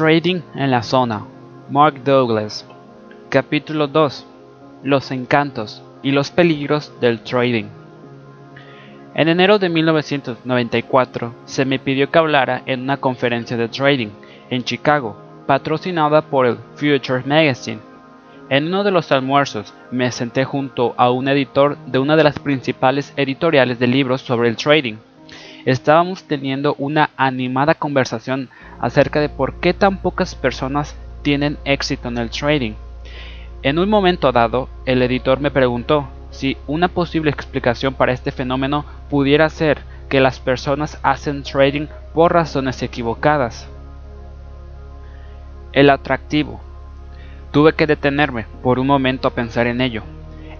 Trading en la zona. Mark Douglas. Capítulo 2. Los encantos y los peligros del trading. En enero de 1994 se me pidió que hablara en una conferencia de trading en Chicago, patrocinada por el Future Magazine. En uno de los almuerzos me senté junto a un editor de una de las principales editoriales de libros sobre el trading. Estábamos teniendo una animada conversación acerca de por qué tan pocas personas tienen éxito en el trading. En un momento dado, el editor me preguntó si una posible explicación para este fenómeno pudiera ser que las personas hacen trading por razones equivocadas. El atractivo. Tuve que detenerme por un momento a pensar en ello.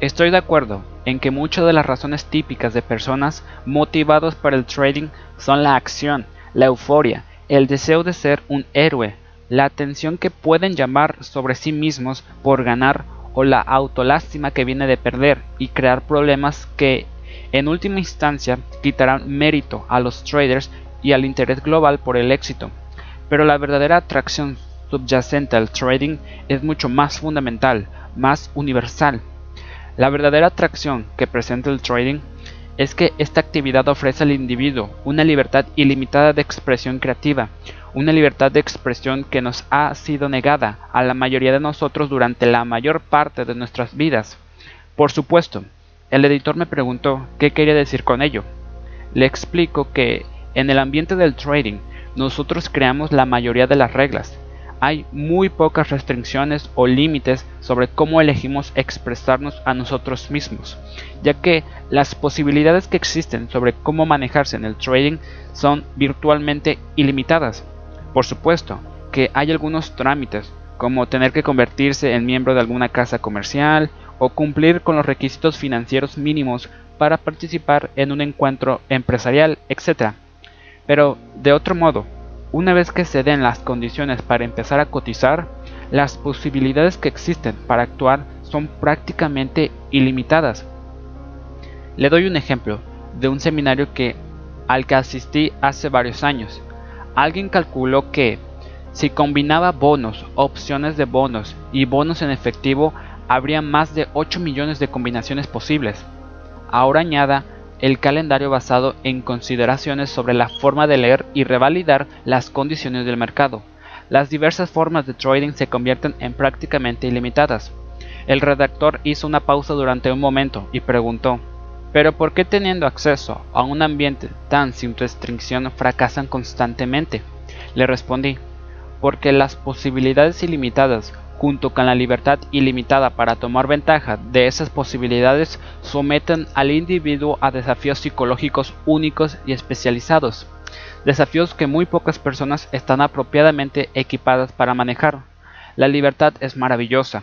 Estoy de acuerdo en que muchas de las razones típicas de personas motivadas para el trading son la acción, la euforia, el deseo de ser un héroe, la atención que pueden llamar sobre sí mismos por ganar o la autolástima que viene de perder y crear problemas que en última instancia quitarán mérito a los traders y al interés global por el éxito. Pero la verdadera atracción subyacente al trading es mucho más fundamental, más universal. La verdadera atracción que presenta el trading es que esta actividad ofrece al individuo una libertad ilimitada de expresión creativa, una libertad de expresión que nos ha sido negada a la mayoría de nosotros durante la mayor parte de nuestras vidas. Por supuesto, el editor me preguntó qué quería decir con ello. Le explico que en el ambiente del trading nosotros creamos la mayoría de las reglas, hay muy pocas restricciones o límites sobre cómo elegimos expresarnos a nosotros mismos, ya que las posibilidades que existen sobre cómo manejarse en el trading son virtualmente ilimitadas. Por supuesto que hay algunos trámites, como tener que convertirse en miembro de alguna casa comercial o cumplir con los requisitos financieros mínimos para participar en un encuentro empresarial, etc. Pero, de otro modo, una vez que se den las condiciones para empezar a cotizar, las posibilidades que existen para actuar son prácticamente ilimitadas. Le doy un ejemplo de un seminario que al que asistí hace varios años. Alguien calculó que si combinaba bonos, opciones de bonos y bonos en efectivo, habría más de 8 millones de combinaciones posibles. Ahora añada el calendario basado en consideraciones sobre la forma de leer y revalidar las condiciones del mercado. Las diversas formas de trading se convierten en prácticamente ilimitadas. El redactor hizo una pausa durante un momento y preguntó, ¿pero por qué teniendo acceso a un ambiente tan sin restricción fracasan constantemente? Le respondí, porque las posibilidades ilimitadas junto con la libertad ilimitada para tomar ventaja de esas posibilidades, someten al individuo a desafíos psicológicos únicos y especializados, desafíos que muy pocas personas están apropiadamente equipadas para manejar. La libertad es maravillosa,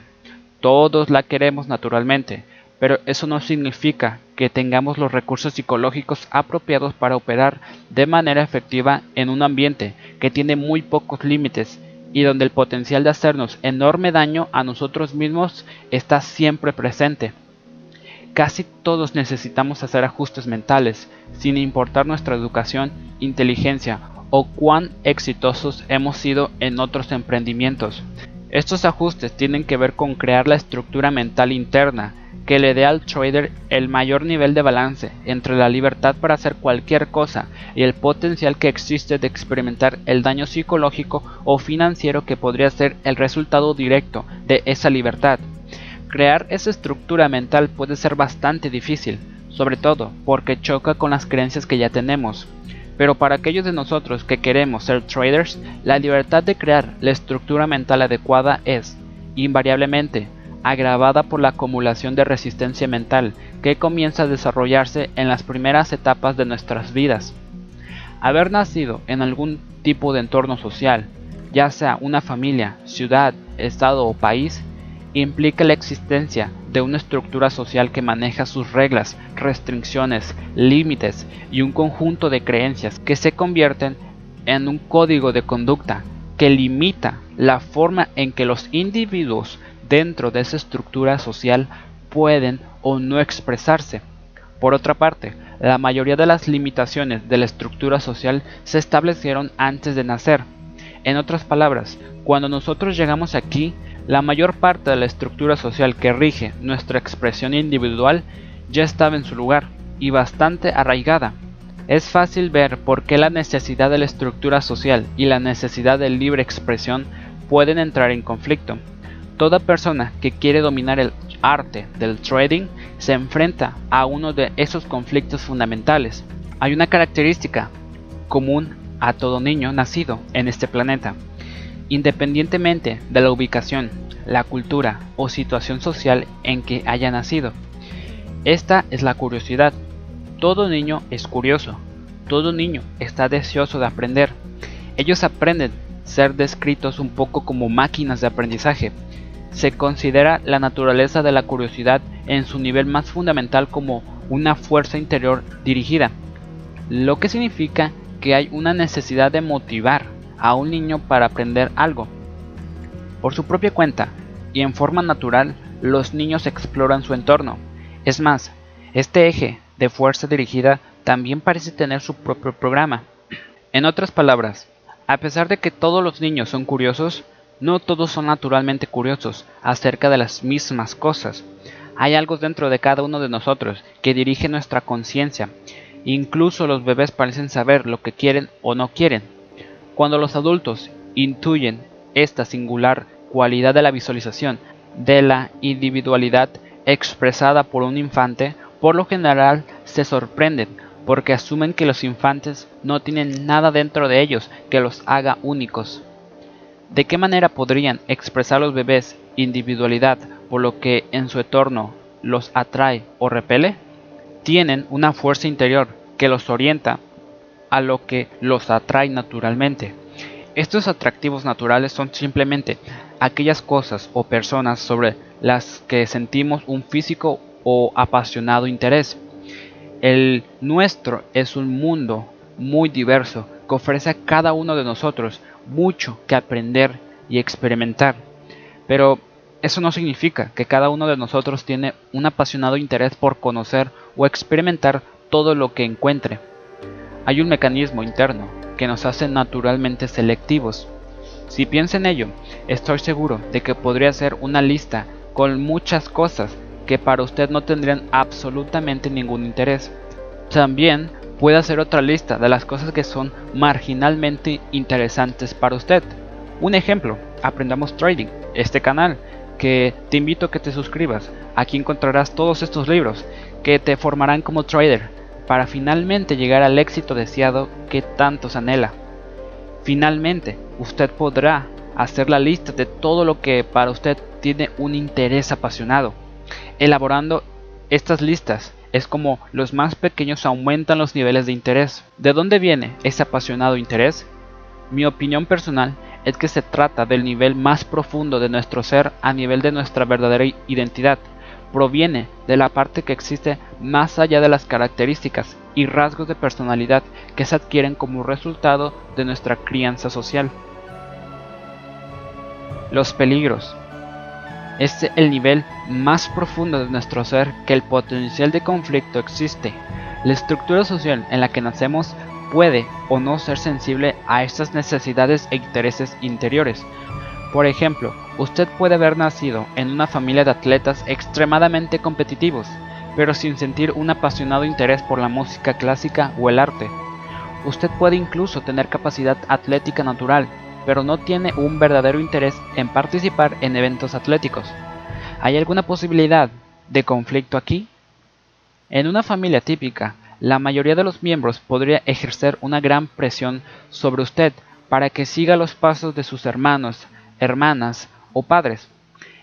todos la queremos naturalmente, pero eso no significa que tengamos los recursos psicológicos apropiados para operar de manera efectiva en un ambiente que tiene muy pocos límites y donde el potencial de hacernos enorme daño a nosotros mismos está siempre presente. Casi todos necesitamos hacer ajustes mentales, sin importar nuestra educación, inteligencia o cuán exitosos hemos sido en otros emprendimientos. Estos ajustes tienen que ver con crear la estructura mental interna, que le dé al trader el mayor nivel de balance entre la libertad para hacer cualquier cosa y el potencial que existe de experimentar el daño psicológico o financiero que podría ser el resultado directo de esa libertad. Crear esa estructura mental puede ser bastante difícil, sobre todo porque choca con las creencias que ya tenemos. Pero para aquellos de nosotros que queremos ser traders, la libertad de crear la estructura mental adecuada es, invariablemente, agravada por la acumulación de resistencia mental que comienza a desarrollarse en las primeras etapas de nuestras vidas. Haber nacido en algún tipo de entorno social, ya sea una familia, ciudad, estado o país, implica la existencia de una estructura social que maneja sus reglas, restricciones, límites y un conjunto de creencias que se convierten en un código de conducta que limita la forma en que los individuos dentro de esa estructura social pueden o no expresarse. Por otra parte, la mayoría de las limitaciones de la estructura social se establecieron antes de nacer. En otras palabras, cuando nosotros llegamos aquí, la mayor parte de la estructura social que rige nuestra expresión individual ya estaba en su lugar y bastante arraigada. Es fácil ver por qué la necesidad de la estructura social y la necesidad de libre expresión pueden entrar en conflicto. Toda persona que quiere dominar el arte del trading se enfrenta a uno de esos conflictos fundamentales. Hay una característica común a todo niño nacido en este planeta. Independientemente de la ubicación, la cultura o situación social en que haya nacido. Esta es la curiosidad. Todo niño es curioso. Todo niño está deseoso de aprender. Ellos aprenden ser descritos un poco como máquinas de aprendizaje. Se considera la naturaleza de la curiosidad en su nivel más fundamental como una fuerza interior dirigida, lo que significa que hay una necesidad de motivar a un niño para aprender algo. Por su propia cuenta y en forma natural, los niños exploran su entorno. Es más, este eje de fuerza dirigida también parece tener su propio programa. En otras palabras, a pesar de que todos los niños son curiosos, no todos son naturalmente curiosos acerca de las mismas cosas. Hay algo dentro de cada uno de nosotros que dirige nuestra conciencia Incluso los bebés parecen saber lo que quieren o no quieren. Cuando los adultos intuyen esta singular cualidad de la visualización de la individualidad expresada por un infante, por lo general se sorprenden porque asumen que los infantes no tienen nada dentro de ellos que los haga únicos. ¿De qué manera podrían expresar los bebés individualidad por lo que en su entorno los atrae o repele? Tienen una fuerza interior que los orienta a lo que los atrae naturalmente. Estos atractivos naturales son simplemente aquellas cosas o personas sobre las que sentimos un físico o apasionado interés. El nuestro es un mundo muy diverso que ofrece a cada uno de nosotros mucho que aprender y experimentar. Pero eso no significa que cada uno de nosotros tiene un apasionado interés por conocer o experimentar todo lo que encuentre. Hay un mecanismo interno que nos hace naturalmente selectivos. Si piensa en ello, estoy seguro de que podría ser una lista con muchas cosas que para usted no tendrían absolutamente ningún interés. También puede hacer otra lista de las cosas que son marginalmente interesantes para usted. Un ejemplo, Aprendamos Trading, este canal, que te invito a que te suscribas. Aquí encontrarás todos estos libros que te formarán como trader para finalmente llegar al éxito deseado que tanto se anhela. Finalmente, usted podrá hacer la lista de todo lo que para usted tiene un interés apasionado. Elaborando estas listas es como los más pequeños aumentan los niveles de interés. ¿De dónde viene ese apasionado interés? Mi opinión personal es que se trata del nivel más profundo de nuestro ser a nivel de nuestra verdadera identidad proviene de la parte que existe más allá de las características y rasgos de personalidad que se adquieren como resultado de nuestra crianza social. Los peligros. Es el nivel más profundo de nuestro ser que el potencial de conflicto existe. La estructura social en la que nacemos puede o no ser sensible a estas necesidades e intereses interiores. Por ejemplo, Usted puede haber nacido en una familia de atletas extremadamente competitivos, pero sin sentir un apasionado interés por la música clásica o el arte. Usted puede incluso tener capacidad atlética natural, pero no tiene un verdadero interés en participar en eventos atléticos. ¿Hay alguna posibilidad de conflicto aquí? En una familia típica, la mayoría de los miembros podría ejercer una gran presión sobre usted para que siga los pasos de sus hermanos, hermanas o padres.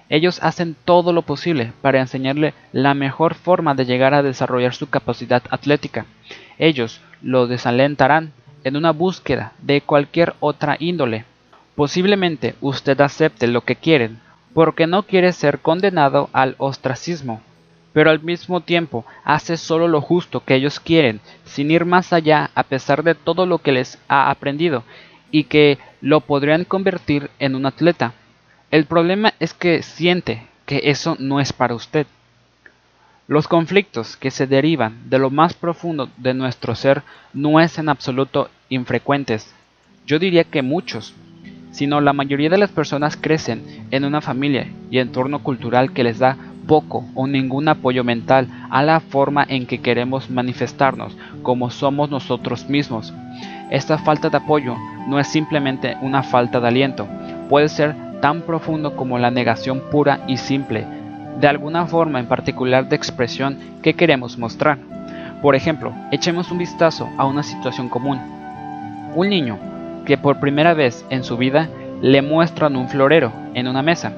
Ellos hacen todo lo posible para enseñarle la mejor forma de llegar a desarrollar su capacidad atlética. Ellos lo desalentarán en una búsqueda de cualquier otra índole. Posiblemente usted acepte lo que quieren porque no quiere ser condenado al ostracismo, pero al mismo tiempo hace solo lo justo que ellos quieren, sin ir más allá a pesar de todo lo que les ha aprendido y que lo podrían convertir en un atleta. El problema es que siente que eso no es para usted. Los conflictos que se derivan de lo más profundo de nuestro ser no es en absoluto infrecuentes. Yo diría que muchos. Sino la mayoría de las personas crecen en una familia y entorno cultural que les da poco o ningún apoyo mental a la forma en que queremos manifestarnos como somos nosotros mismos. Esta falta de apoyo no es simplemente una falta de aliento, puede ser tan profundo como la negación pura y simple de alguna forma en particular de expresión que queremos mostrar. Por ejemplo, echemos un vistazo a una situación común. Un niño que por primera vez en su vida le muestran un florero en una mesa.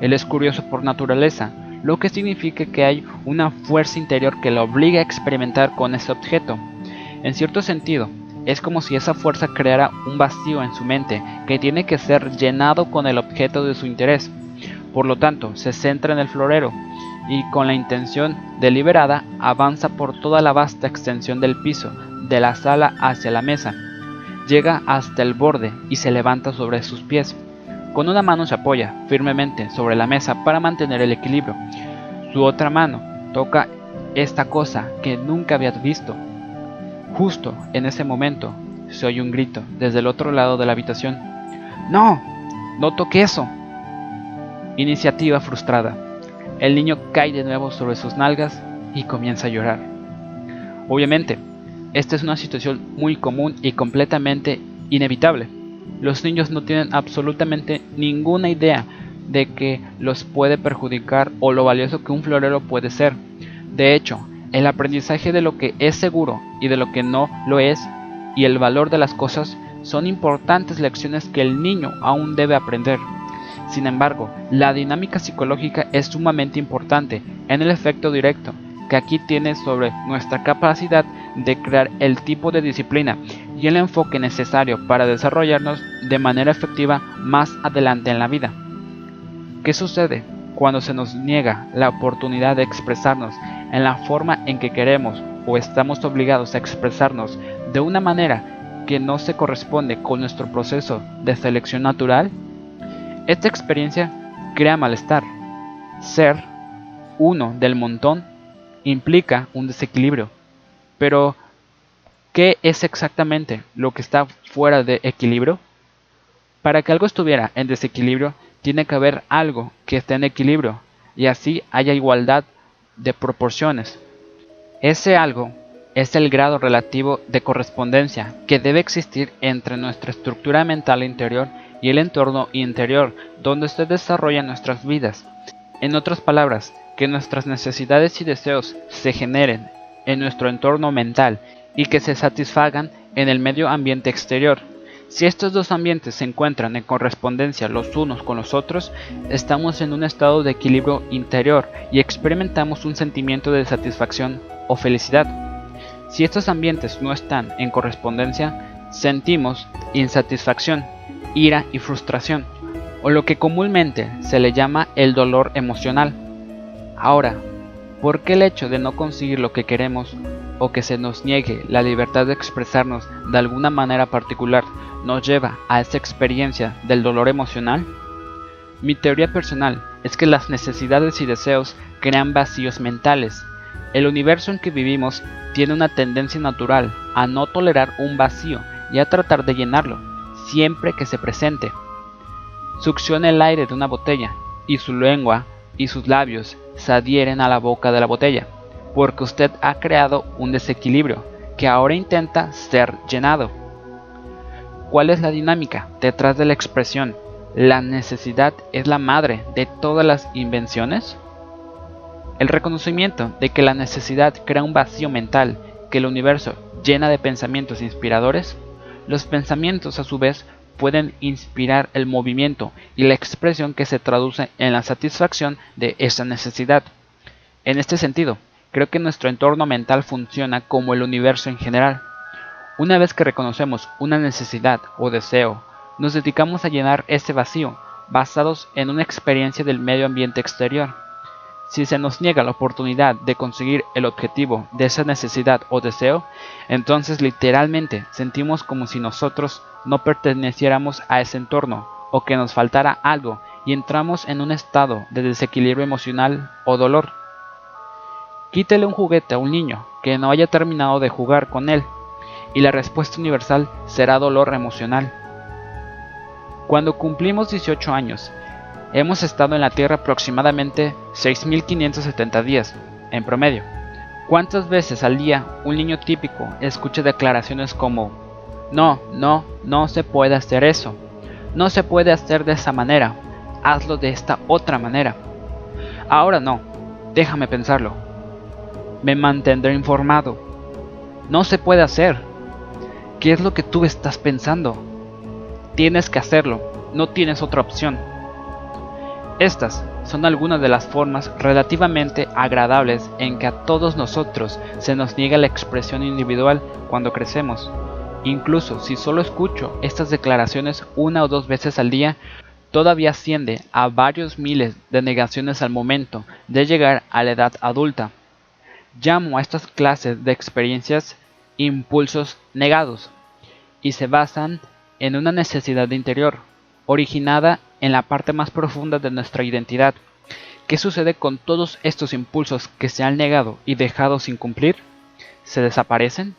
Él es curioso por naturaleza, lo que significa que hay una fuerza interior que lo obliga a experimentar con ese objeto. En cierto sentido, es como si esa fuerza creara un vacío en su mente que tiene que ser llenado con el objeto de su interés. Por lo tanto, se centra en el florero y con la intención deliberada avanza por toda la vasta extensión del piso, de la sala hacia la mesa. Llega hasta el borde y se levanta sobre sus pies. Con una mano se apoya firmemente sobre la mesa para mantener el equilibrio. Su otra mano toca esta cosa que nunca había visto. Justo en ese momento se oye un grito desde el otro lado de la habitación. ¡No! ¡No toque eso! Iniciativa frustrada. El niño cae de nuevo sobre sus nalgas y comienza a llorar. Obviamente, esta es una situación muy común y completamente inevitable. Los niños no tienen absolutamente ninguna idea de que los puede perjudicar o lo valioso que un florero puede ser. De hecho, el aprendizaje de lo que es seguro y de lo que no lo es y el valor de las cosas son importantes lecciones que el niño aún debe aprender. Sin embargo, la dinámica psicológica es sumamente importante en el efecto directo que aquí tiene sobre nuestra capacidad de crear el tipo de disciplina y el enfoque necesario para desarrollarnos de manera efectiva más adelante en la vida. ¿Qué sucede cuando se nos niega la oportunidad de expresarnos en la forma en que queremos o estamos obligados a expresarnos de una manera que no se corresponde con nuestro proceso de selección natural? Esta experiencia crea malestar. Ser uno del montón implica un desequilibrio. Pero, ¿qué es exactamente lo que está fuera de equilibrio? Para que algo estuviera en desequilibrio, tiene que haber algo que esté en equilibrio, y así haya igualdad de proporciones. Ese algo es el grado relativo de correspondencia que debe existir entre nuestra estructura mental interior y el entorno interior donde se desarrollan nuestras vidas. En otras palabras, que nuestras necesidades y deseos se generen en nuestro entorno mental y que se satisfagan en el medio ambiente exterior. Si estos dos ambientes se encuentran en correspondencia los unos con los otros, estamos en un estado de equilibrio interior y experimentamos un sentimiento de satisfacción o felicidad. Si estos ambientes no están en correspondencia, sentimos insatisfacción ira y frustración, o lo que comúnmente se le llama el dolor emocional. Ahora, ¿por qué el hecho de no conseguir lo que queremos o que se nos niegue la libertad de expresarnos de alguna manera particular nos lleva a esa experiencia del dolor emocional? Mi teoría personal es que las necesidades y deseos crean vacíos mentales. El universo en que vivimos tiene una tendencia natural a no tolerar un vacío y a tratar de llenarlo siempre que se presente. Succiona el aire de una botella y su lengua y sus labios se adhieren a la boca de la botella, porque usted ha creado un desequilibrio que ahora intenta ser llenado. ¿Cuál es la dinámica detrás de la expresión la necesidad es la madre de todas las invenciones? El reconocimiento de que la necesidad crea un vacío mental que el universo llena de pensamientos inspiradores los pensamientos, a su vez, pueden inspirar el movimiento y la expresión que se traduce en la satisfacción de esa necesidad. En este sentido, creo que nuestro entorno mental funciona como el universo en general. Una vez que reconocemos una necesidad o deseo, nos dedicamos a llenar ese vacío, basados en una experiencia del medio ambiente exterior. Si se nos niega la oportunidad de conseguir el objetivo de esa necesidad o deseo, entonces literalmente sentimos como si nosotros no perteneciéramos a ese entorno o que nos faltara algo y entramos en un estado de desequilibrio emocional o dolor. Quítele un juguete a un niño que no haya terminado de jugar con él y la respuesta universal será dolor emocional. Cuando cumplimos 18 años, hemos estado en la Tierra aproximadamente 6.570 días, en promedio. ¿Cuántas veces al día un niño típico escucha declaraciones como no, no, no se puede hacer eso, no se puede hacer de esa manera, hazlo de esta otra manera? Ahora no, déjame pensarlo. Me mantendré informado. No se puede hacer. ¿Qué es lo que tú estás pensando? Tienes que hacerlo, no tienes otra opción. Estas son algunas de las formas relativamente agradables en que a todos nosotros se nos niega la expresión individual cuando crecemos. Incluso si solo escucho estas declaraciones una o dos veces al día, todavía asciende a varios miles de negaciones al momento de llegar a la edad adulta. Llamo a estas clases de experiencias impulsos negados y se basan en una necesidad interior, originada en la parte más profunda de nuestra identidad. ¿Qué sucede con todos estos impulsos que se han negado y dejado sin cumplir? ¿Se desaparecen?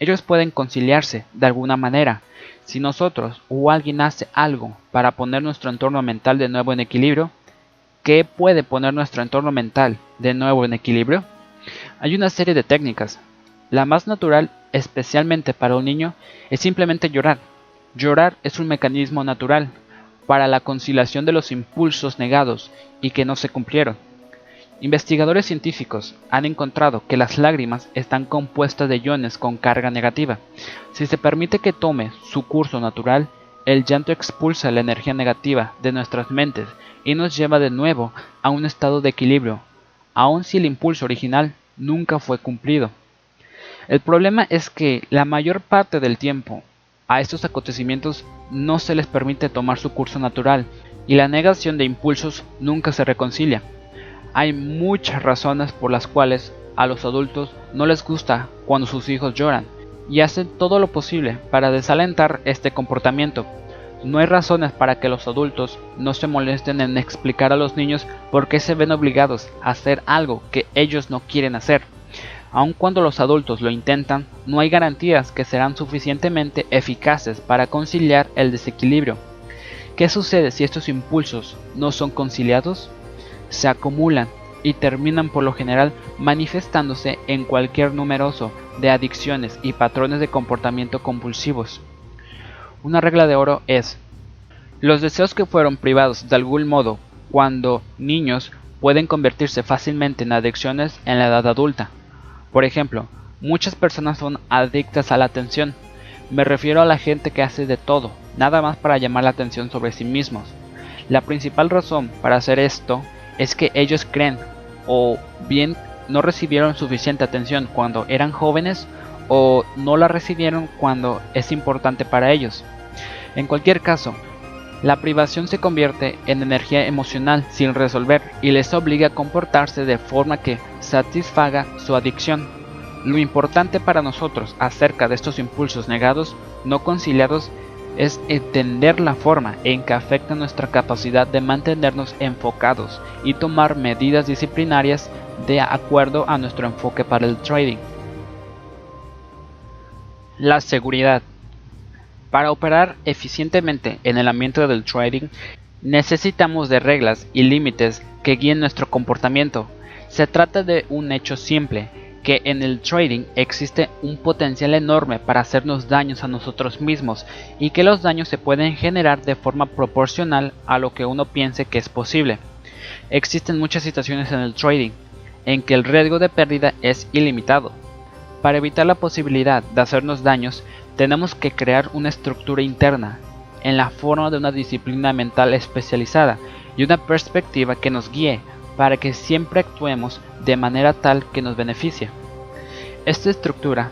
Ellos pueden conciliarse de alguna manera. Si nosotros o alguien hace algo para poner nuestro entorno mental de nuevo en equilibrio, ¿qué puede poner nuestro entorno mental de nuevo en equilibrio? Hay una serie de técnicas. La más natural, especialmente para un niño, es simplemente llorar. Llorar es un mecanismo natural para la conciliación de los impulsos negados y que no se cumplieron. Investigadores científicos han encontrado que las lágrimas están compuestas de iones con carga negativa. Si se permite que tome su curso natural, el llanto expulsa la energía negativa de nuestras mentes y nos lleva de nuevo a un estado de equilibrio, aun si el impulso original nunca fue cumplido. El problema es que la mayor parte del tiempo a estos acontecimientos no se les permite tomar su curso natural y la negación de impulsos nunca se reconcilia. Hay muchas razones por las cuales a los adultos no les gusta cuando sus hijos lloran y hacen todo lo posible para desalentar este comportamiento. No hay razones para que los adultos no se molesten en explicar a los niños por qué se ven obligados a hacer algo que ellos no quieren hacer. Aun cuando los adultos lo intentan, no hay garantías que serán suficientemente eficaces para conciliar el desequilibrio. ¿Qué sucede si estos impulsos no son conciliados? Se acumulan y terminan por lo general manifestándose en cualquier numeroso de adicciones y patrones de comportamiento compulsivos. Una regla de oro es, los deseos que fueron privados de algún modo cuando niños pueden convertirse fácilmente en adicciones en la edad adulta. Por ejemplo, muchas personas son adictas a la atención. Me refiero a la gente que hace de todo, nada más para llamar la atención sobre sí mismos. La principal razón para hacer esto es que ellos creen o bien no recibieron suficiente atención cuando eran jóvenes o no la recibieron cuando es importante para ellos. En cualquier caso, la privación se convierte en energía emocional sin resolver y les obliga a comportarse de forma que satisfaga su adicción. Lo importante para nosotros acerca de estos impulsos negados, no conciliados, es entender la forma en que afecta nuestra capacidad de mantenernos enfocados y tomar medidas disciplinarias de acuerdo a nuestro enfoque para el trading. La seguridad. Para operar eficientemente en el ambiente del trading, necesitamos de reglas y límites que guíen nuestro comportamiento. Se trata de un hecho simple, que en el trading existe un potencial enorme para hacernos daños a nosotros mismos y que los daños se pueden generar de forma proporcional a lo que uno piense que es posible. Existen muchas situaciones en el trading en que el riesgo de pérdida es ilimitado. Para evitar la posibilidad de hacernos daños, tenemos que crear una estructura interna en la forma de una disciplina mental especializada y una perspectiva que nos guíe para que siempre actuemos de manera tal que nos beneficie. Esta estructura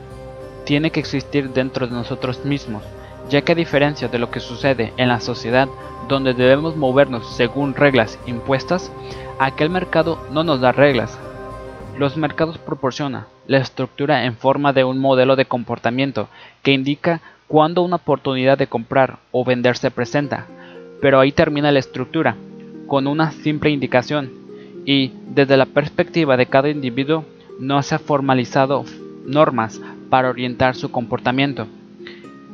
tiene que existir dentro de nosotros mismos, ya que a diferencia de lo que sucede en la sociedad donde debemos movernos según reglas impuestas, aquel mercado no nos da reglas. Los mercados proporcionan la estructura en forma de un modelo de comportamiento que indica cuándo una oportunidad de comprar o vender se presenta, pero ahí termina la estructura, con una simple indicación, y desde la perspectiva de cada individuo no se ha formalizado normas para orientar su comportamiento.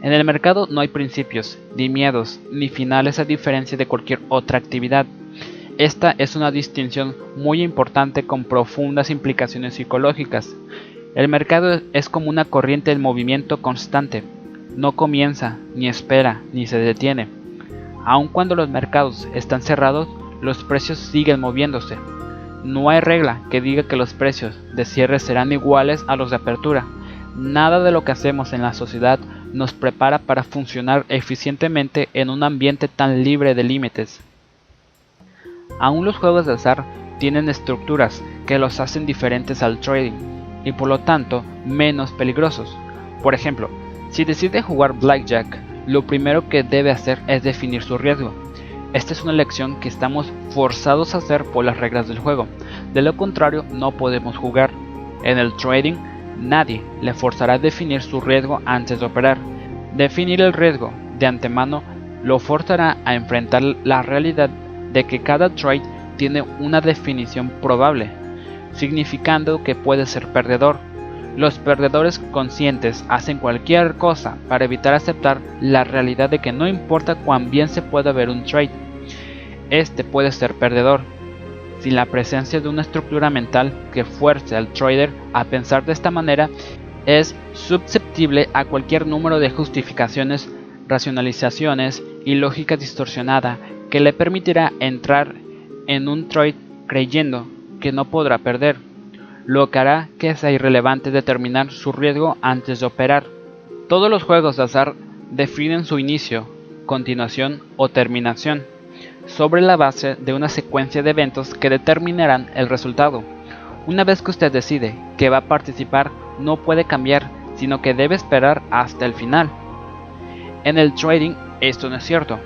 En el mercado no hay principios, ni miedos, ni finales a diferencia de cualquier otra actividad. Esta es una distinción muy importante con profundas implicaciones psicológicas. El mercado es como una corriente en movimiento constante. No comienza, ni espera, ni se detiene. Aun cuando los mercados están cerrados, los precios siguen moviéndose. No hay regla que diga que los precios de cierre serán iguales a los de apertura. Nada de lo que hacemos en la sociedad nos prepara para funcionar eficientemente en un ambiente tan libre de límites. Aún los juegos de azar tienen estructuras que los hacen diferentes al trading y por lo tanto menos peligrosos. Por ejemplo, si decide jugar blackjack, lo primero que debe hacer es definir su riesgo. Esta es una elección que estamos forzados a hacer por las reglas del juego. De lo contrario, no podemos jugar. En el trading, nadie le forzará a definir su riesgo antes de operar. Definir el riesgo de antemano lo forzará a enfrentar la realidad de que cada trade tiene una definición probable, significando que puede ser perdedor. Los perdedores conscientes hacen cualquier cosa para evitar aceptar la realidad de que no importa cuán bien se pueda ver un trade, este puede ser perdedor. Sin la presencia de una estructura mental que fuerce al trader a pensar de esta manera, es susceptible a cualquier número de justificaciones, racionalizaciones y lógica distorsionada que le permitirá entrar en un trade creyendo que no podrá perder, lo que hará que sea irrelevante determinar su riesgo antes de operar. Todos los juegos de azar definen su inicio, continuación o terminación sobre la base de una secuencia de eventos que determinarán el resultado. Una vez que usted decide que va a participar, no puede cambiar, sino que debe esperar hasta el final. En el trading esto no es cierto.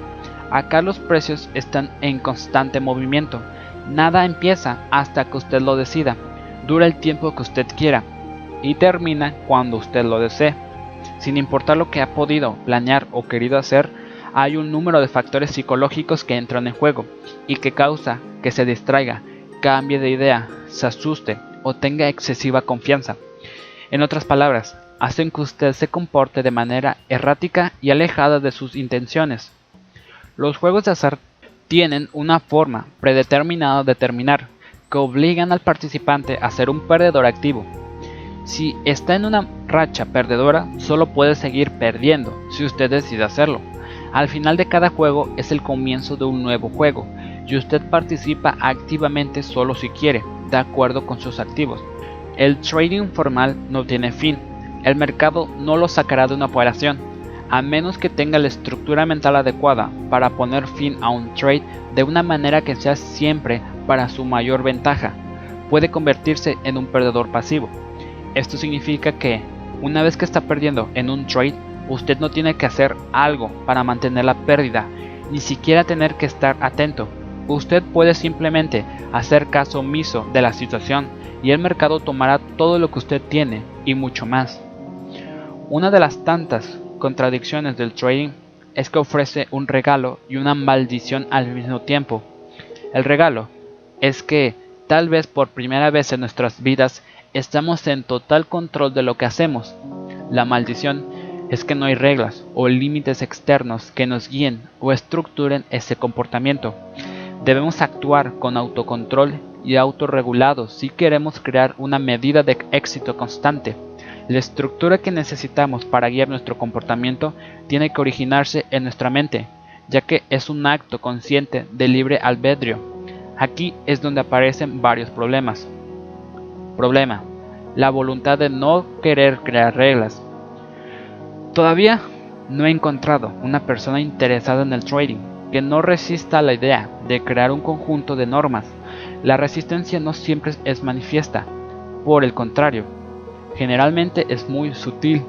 Acá los precios están en constante movimiento. Nada empieza hasta que usted lo decida. Dura el tiempo que usted quiera y termina cuando usted lo desee. Sin importar lo que ha podido planear o querido hacer, hay un número de factores psicológicos que entran en juego y que causa que se distraiga, cambie de idea, se asuste o tenga excesiva confianza. En otras palabras, hacen que usted se comporte de manera errática y alejada de sus intenciones. Los juegos de azar tienen una forma predeterminada de terminar, que obligan al participante a ser un perdedor activo. Si está en una racha perdedora, solo puede seguir perdiendo si usted decide hacerlo. Al final de cada juego es el comienzo de un nuevo juego y usted participa activamente solo si quiere, de acuerdo con sus activos. El trading formal no tiene fin, el mercado no lo sacará de una operación, a menos que tenga la estructura mental adecuada para poner fin a un trade de una manera que sea siempre para su mayor ventaja. Puede convertirse en un perdedor pasivo. Esto significa que, una vez que está perdiendo en un trade, Usted no tiene que hacer algo para mantener la pérdida, ni siquiera tener que estar atento. Usted puede simplemente hacer caso omiso de la situación y el mercado tomará todo lo que usted tiene y mucho más. Una de las tantas contradicciones del trading es que ofrece un regalo y una maldición al mismo tiempo. El regalo es que tal vez por primera vez en nuestras vidas estamos en total control de lo que hacemos. La maldición es que no hay reglas o límites externos que nos guíen o estructuren ese comportamiento. Debemos actuar con autocontrol y autorregulados si queremos crear una medida de éxito constante. La estructura que necesitamos para guiar nuestro comportamiento tiene que originarse en nuestra mente, ya que es un acto consciente de libre albedrío. Aquí es donde aparecen varios problemas. Problema. La voluntad de no querer crear reglas Todavía no he encontrado una persona interesada en el trading que no resista a la idea de crear un conjunto de normas. La resistencia no siempre es manifiesta, por el contrario, generalmente es muy sutil.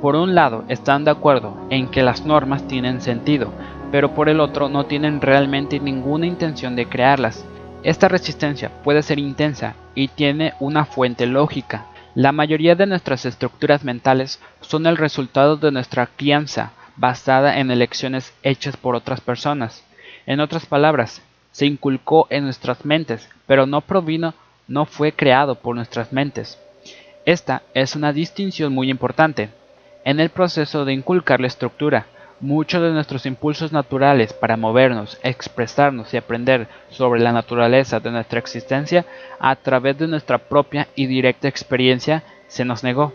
Por un lado están de acuerdo en que las normas tienen sentido, pero por el otro no tienen realmente ninguna intención de crearlas. Esta resistencia puede ser intensa y tiene una fuente lógica. La mayoría de nuestras estructuras mentales son el resultado de nuestra crianza basada en elecciones hechas por otras personas. En otras palabras, se inculcó en nuestras mentes, pero no provino, no fue creado por nuestras mentes. Esta es una distinción muy importante. en el proceso de inculcar la estructura. Muchos de nuestros impulsos naturales para movernos, expresarnos y aprender sobre la naturaleza de nuestra existencia a través de nuestra propia y directa experiencia se nos negó.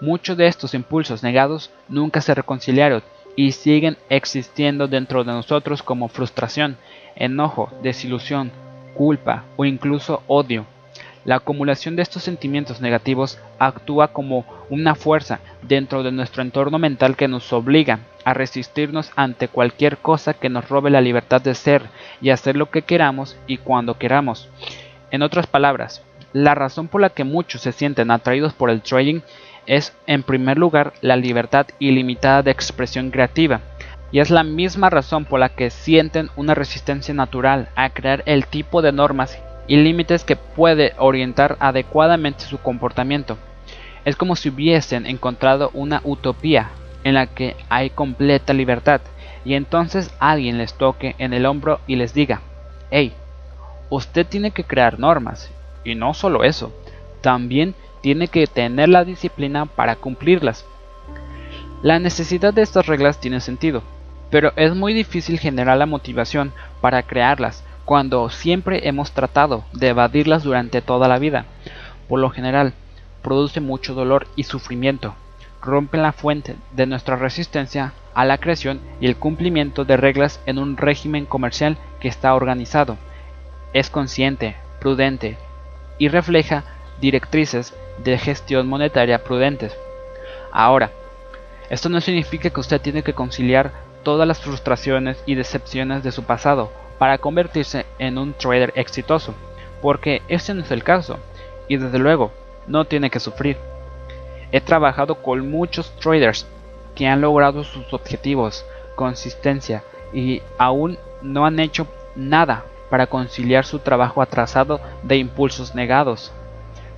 Muchos de estos impulsos negados nunca se reconciliaron y siguen existiendo dentro de nosotros como frustración, enojo, desilusión, culpa o incluso odio. La acumulación de estos sentimientos negativos actúa como una fuerza dentro de nuestro entorno mental que nos obliga a resistirnos ante cualquier cosa que nos robe la libertad de ser y hacer lo que queramos y cuando queramos. En otras palabras, la razón por la que muchos se sienten atraídos por el trading es en primer lugar la libertad ilimitada de expresión creativa, y es la misma razón por la que sienten una resistencia natural a crear el tipo de normas y límites que puede orientar adecuadamente su comportamiento. Es como si hubiesen encontrado una utopía en la que hay completa libertad y entonces alguien les toque en el hombro y les diga, hey, usted tiene que crear normas y no solo eso, también tiene que tener la disciplina para cumplirlas. La necesidad de estas reglas tiene sentido, pero es muy difícil generar la motivación para crearlas cuando siempre hemos tratado de evadirlas durante toda la vida. Por lo general, produce mucho dolor y sufrimiento, rompen la fuente de nuestra resistencia a la creación y el cumplimiento de reglas en un régimen comercial que está organizado. Es consciente, prudente y refleja directrices de gestión monetaria prudentes. Ahora, esto no significa que usted tiene que conciliar todas las frustraciones y decepciones de su pasado para convertirse en un trader exitoso, porque ese no es el caso, y desde luego no tiene que sufrir. He trabajado con muchos traders que han logrado sus objetivos, consistencia, y aún no han hecho nada para conciliar su trabajo atrasado de impulsos negados.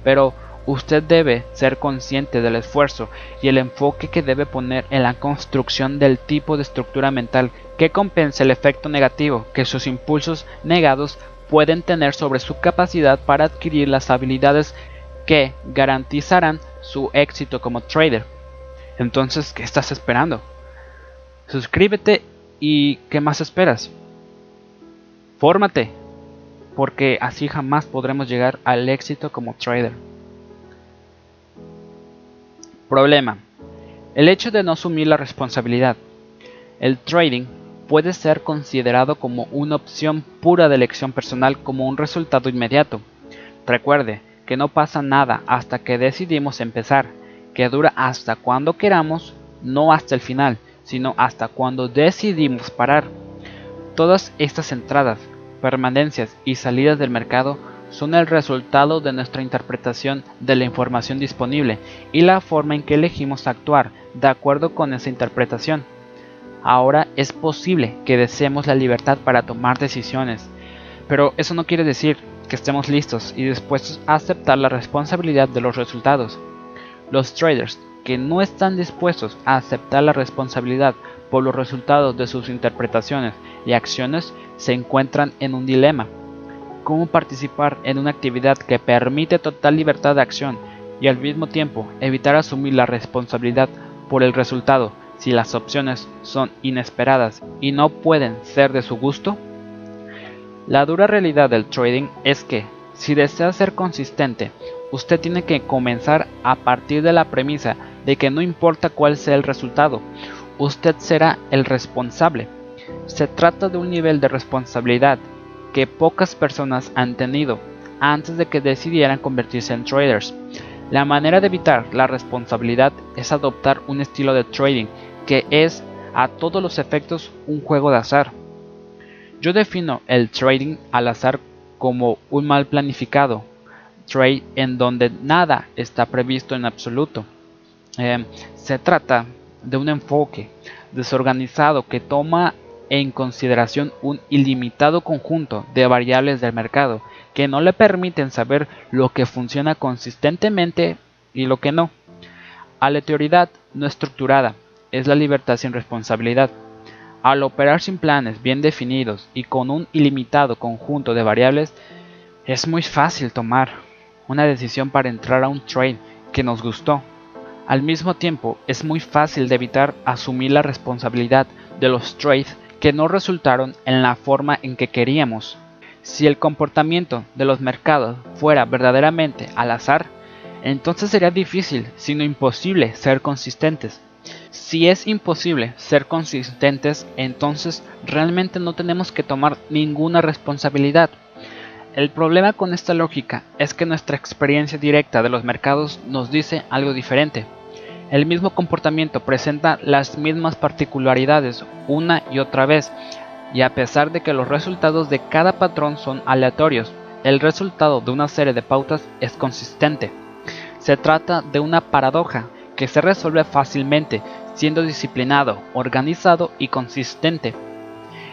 Pero usted debe ser consciente del esfuerzo y el enfoque que debe poner en la construcción del tipo de estructura mental que compense el efecto negativo que sus impulsos negados pueden tener sobre su capacidad para adquirir las habilidades que garantizarán su éxito como trader. Entonces, ¿qué estás esperando? Suscríbete y ¿qué más esperas? Fórmate, porque así jamás podremos llegar al éxito como trader. Problema. El hecho de no asumir la responsabilidad. El trading puede ser considerado como una opción pura de elección personal como un resultado inmediato. Recuerde que no pasa nada hasta que decidimos empezar, que dura hasta cuando queramos, no hasta el final, sino hasta cuando decidimos parar. Todas estas entradas, permanencias y salidas del mercado son el resultado de nuestra interpretación de la información disponible y la forma en que elegimos actuar de acuerdo con esa interpretación. Ahora es posible que deseemos la libertad para tomar decisiones, pero eso no quiere decir que estemos listos y dispuestos a aceptar la responsabilidad de los resultados. Los traders que no están dispuestos a aceptar la responsabilidad por los resultados de sus interpretaciones y acciones se encuentran en un dilema cómo participar en una actividad que permite total libertad de acción y al mismo tiempo evitar asumir la responsabilidad por el resultado si las opciones son inesperadas y no pueden ser de su gusto? La dura realidad del trading es que, si desea ser consistente, usted tiene que comenzar a partir de la premisa de que no importa cuál sea el resultado, usted será el responsable. Se trata de un nivel de responsabilidad que pocas personas han tenido antes de que decidieran convertirse en traders. La manera de evitar la responsabilidad es adoptar un estilo de trading que es a todos los efectos un juego de azar. Yo defino el trading al azar como un mal planificado trade en donde nada está previsto en absoluto. Eh, se trata de un enfoque desorganizado que toma en consideración un ilimitado conjunto de variables del mercado que no le permiten saber lo que funciona consistentemente y lo que no. Aleatoriedad no estructurada es la libertad sin responsabilidad. Al operar sin planes bien definidos y con un ilimitado conjunto de variables, es muy fácil tomar una decisión para entrar a un trade que nos gustó, Al mismo tiempo, es muy fácil de evitar asumir la responsabilidad de los trades que no resultaron en la forma en que queríamos. Si el comportamiento de los mercados fuera verdaderamente al azar, entonces sería difícil, sino imposible, ser consistentes. Si es imposible ser consistentes, entonces realmente no tenemos que tomar ninguna responsabilidad. El problema con esta lógica es que nuestra experiencia directa de los mercados nos dice algo diferente. El mismo comportamiento presenta las mismas particularidades una y otra vez, y a pesar de que los resultados de cada patrón son aleatorios, el resultado de una serie de pautas es consistente. Se trata de una paradoja que se resuelve fácilmente siendo disciplinado, organizado y consistente.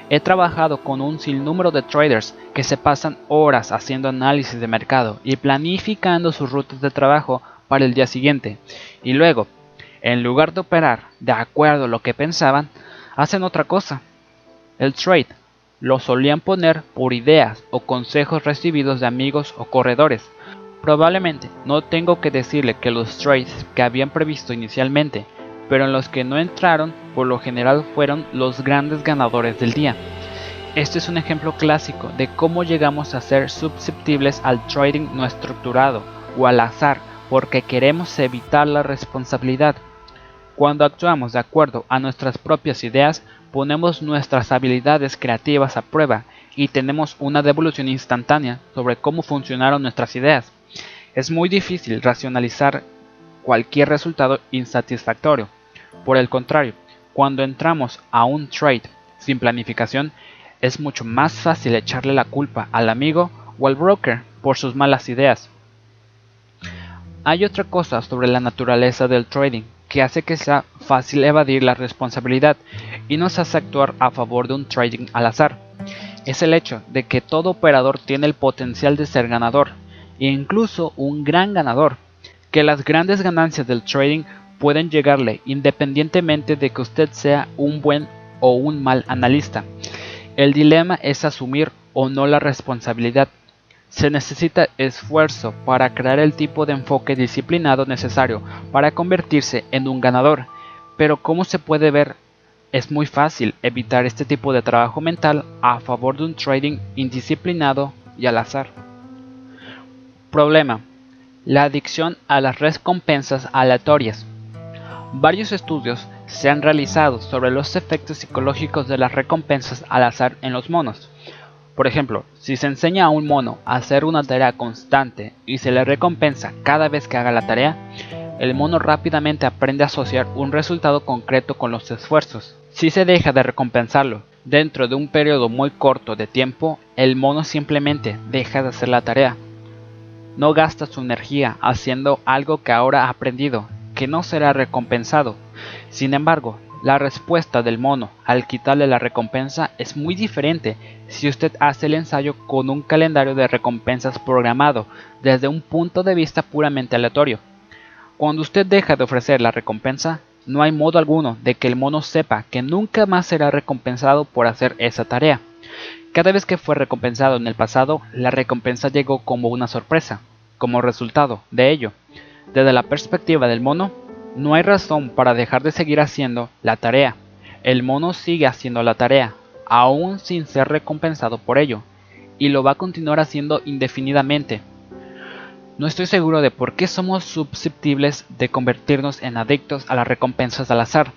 He trabajado con un sinnúmero de traders que se pasan horas haciendo análisis de mercado y planificando sus rutas de trabajo para el día siguiente, y luego, en lugar de operar de acuerdo a lo que pensaban, hacen otra cosa. El trade lo solían poner por ideas o consejos recibidos de amigos o corredores. Probablemente no tengo que decirle que los trades que habían previsto inicialmente, pero en los que no entraron, por lo general fueron los grandes ganadores del día. Este es un ejemplo clásico de cómo llegamos a ser susceptibles al trading no estructurado o al azar porque queremos evitar la responsabilidad. Cuando actuamos de acuerdo a nuestras propias ideas, ponemos nuestras habilidades creativas a prueba y tenemos una devolución instantánea sobre cómo funcionaron nuestras ideas. Es muy difícil racionalizar cualquier resultado insatisfactorio. Por el contrario, cuando entramos a un trade sin planificación, es mucho más fácil echarle la culpa al amigo o al broker por sus malas ideas. Hay otra cosa sobre la naturaleza del trading que hace que sea fácil evadir la responsabilidad y nos hace actuar a favor de un trading al azar. Es el hecho de que todo operador tiene el potencial de ser ganador, e incluso un gran ganador, que las grandes ganancias del trading pueden llegarle independientemente de que usted sea un buen o un mal analista. El dilema es asumir o no la responsabilidad. Se necesita esfuerzo para crear el tipo de enfoque disciplinado necesario para convertirse en un ganador, pero como se puede ver, es muy fácil evitar este tipo de trabajo mental a favor de un trading indisciplinado y al azar. Problema. La adicción a las recompensas aleatorias. Varios estudios se han realizado sobre los efectos psicológicos de las recompensas al azar en los monos. Por ejemplo, si se enseña a un mono a hacer una tarea constante y se le recompensa cada vez que haga la tarea, el mono rápidamente aprende a asociar un resultado concreto con los esfuerzos. Si se deja de recompensarlo dentro de un periodo muy corto de tiempo, el mono simplemente deja de hacer la tarea. No gasta su energía haciendo algo que ahora ha aprendido que no será recompensado. Sin embargo, la respuesta del mono al quitarle la recompensa es muy diferente si usted hace el ensayo con un calendario de recompensas programado desde un punto de vista puramente aleatorio. Cuando usted deja de ofrecer la recompensa, no hay modo alguno de que el mono sepa que nunca más será recompensado por hacer esa tarea. Cada vez que fue recompensado en el pasado, la recompensa llegó como una sorpresa. Como resultado de ello, desde la perspectiva del mono, no hay razón para dejar de seguir haciendo la tarea. El mono sigue haciendo la tarea, aún sin ser recompensado por ello, y lo va a continuar haciendo indefinidamente. No estoy seguro de por qué somos susceptibles de convertirnos en adictos a las recompensas al azar.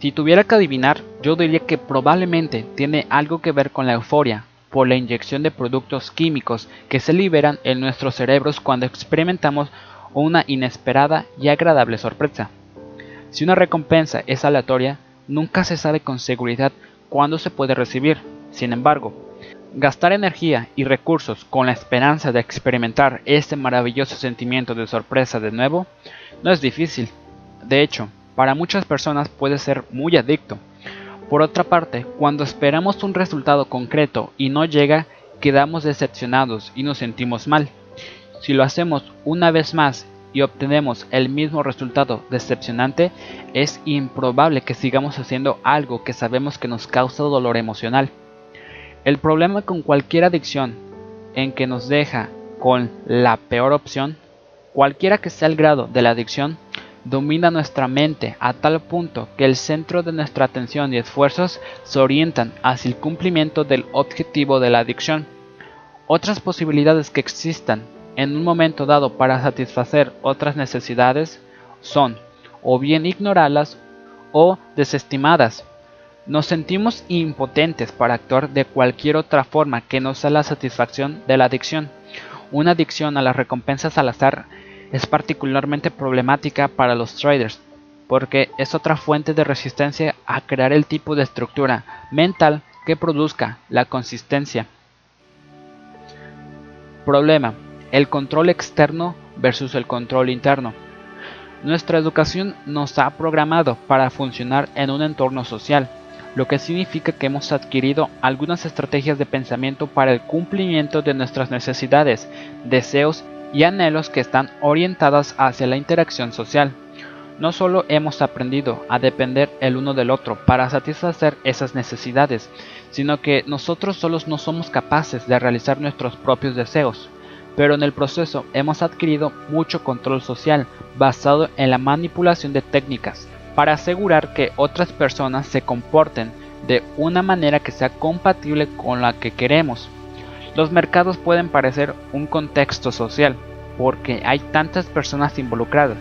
Si tuviera que adivinar, yo diría que probablemente tiene algo que ver con la euforia, por la inyección de productos químicos que se liberan en nuestros cerebros cuando experimentamos una inesperada y agradable sorpresa. Si una recompensa es aleatoria, nunca se sabe con seguridad cuándo se puede recibir. Sin embargo, gastar energía y recursos con la esperanza de experimentar este maravilloso sentimiento de sorpresa de nuevo no es difícil. De hecho, para muchas personas puede ser muy adicto. Por otra parte, cuando esperamos un resultado concreto y no llega, quedamos decepcionados y nos sentimos mal. Si lo hacemos una vez más y obtenemos el mismo resultado decepcionante, es improbable que sigamos haciendo algo que sabemos que nos causa dolor emocional. El problema con cualquier adicción en que nos deja con la peor opción, cualquiera que sea el grado de la adicción, domina nuestra mente a tal punto que el centro de nuestra atención y esfuerzos se orientan hacia el cumplimiento del objetivo de la adicción. Otras posibilidades que existan en un momento dado para satisfacer otras necesidades son o bien ignorarlas o desestimadas. Nos sentimos impotentes para actuar de cualquier otra forma que no sea la satisfacción de la adicción. Una adicción a las recompensas al azar es particularmente problemática para los traders, porque es otra fuente de resistencia a crear el tipo de estructura mental que produzca la consistencia. Problema. El control externo versus el control interno. Nuestra educación nos ha programado para funcionar en un entorno social, lo que significa que hemos adquirido algunas estrategias de pensamiento para el cumplimiento de nuestras necesidades, deseos y anhelos que están orientadas hacia la interacción social. No solo hemos aprendido a depender el uno del otro para satisfacer esas necesidades, sino que nosotros solos no somos capaces de realizar nuestros propios deseos, pero en el proceso hemos adquirido mucho control social basado en la manipulación de técnicas para asegurar que otras personas se comporten de una manera que sea compatible con la que queremos. Los mercados pueden parecer un contexto social, porque hay tantas personas involucradas,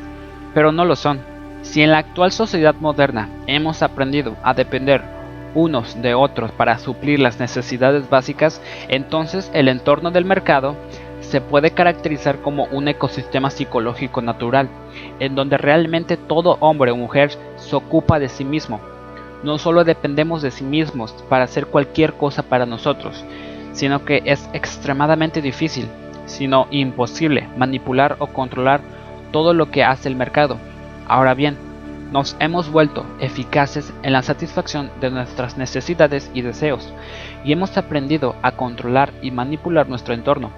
pero no lo son. Si en la actual sociedad moderna hemos aprendido a depender unos de otros para suplir las necesidades básicas, entonces el entorno del mercado se puede caracterizar como un ecosistema psicológico natural, en donde realmente todo hombre o mujer se ocupa de sí mismo. No solo dependemos de sí mismos para hacer cualquier cosa para nosotros, sino que es extremadamente difícil, sino imposible, manipular o controlar todo lo que hace el mercado. Ahora bien, nos hemos vuelto eficaces en la satisfacción de nuestras necesidades y deseos, y hemos aprendido a controlar y manipular nuestro entorno.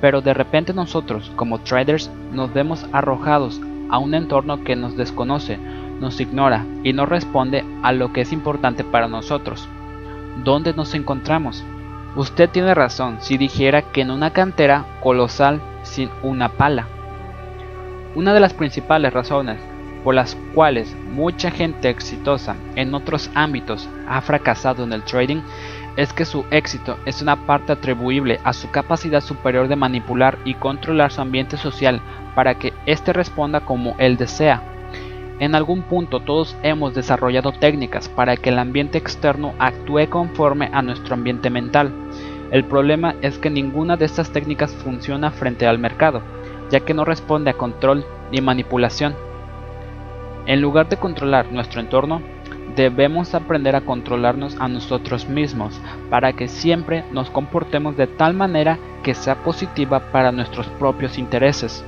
Pero de repente nosotros, como traders, nos vemos arrojados a un entorno que nos desconoce, nos ignora y no responde a lo que es importante para nosotros. ¿Dónde nos encontramos? Usted tiene razón si dijera que en una cantera colosal sin una pala. Una de las principales razones por las cuales mucha gente exitosa en otros ámbitos ha fracasado en el trading es que su éxito es una parte atribuible a su capacidad superior de manipular y controlar su ambiente social para que éste responda como él desea. En algún punto todos hemos desarrollado técnicas para que el ambiente externo actúe conforme a nuestro ambiente mental. El problema es que ninguna de estas técnicas funciona frente al mercado, ya que no responde a control ni manipulación. En lugar de controlar nuestro entorno, debemos aprender a controlarnos a nosotros mismos para que siempre nos comportemos de tal manera que sea positiva para nuestros propios intereses.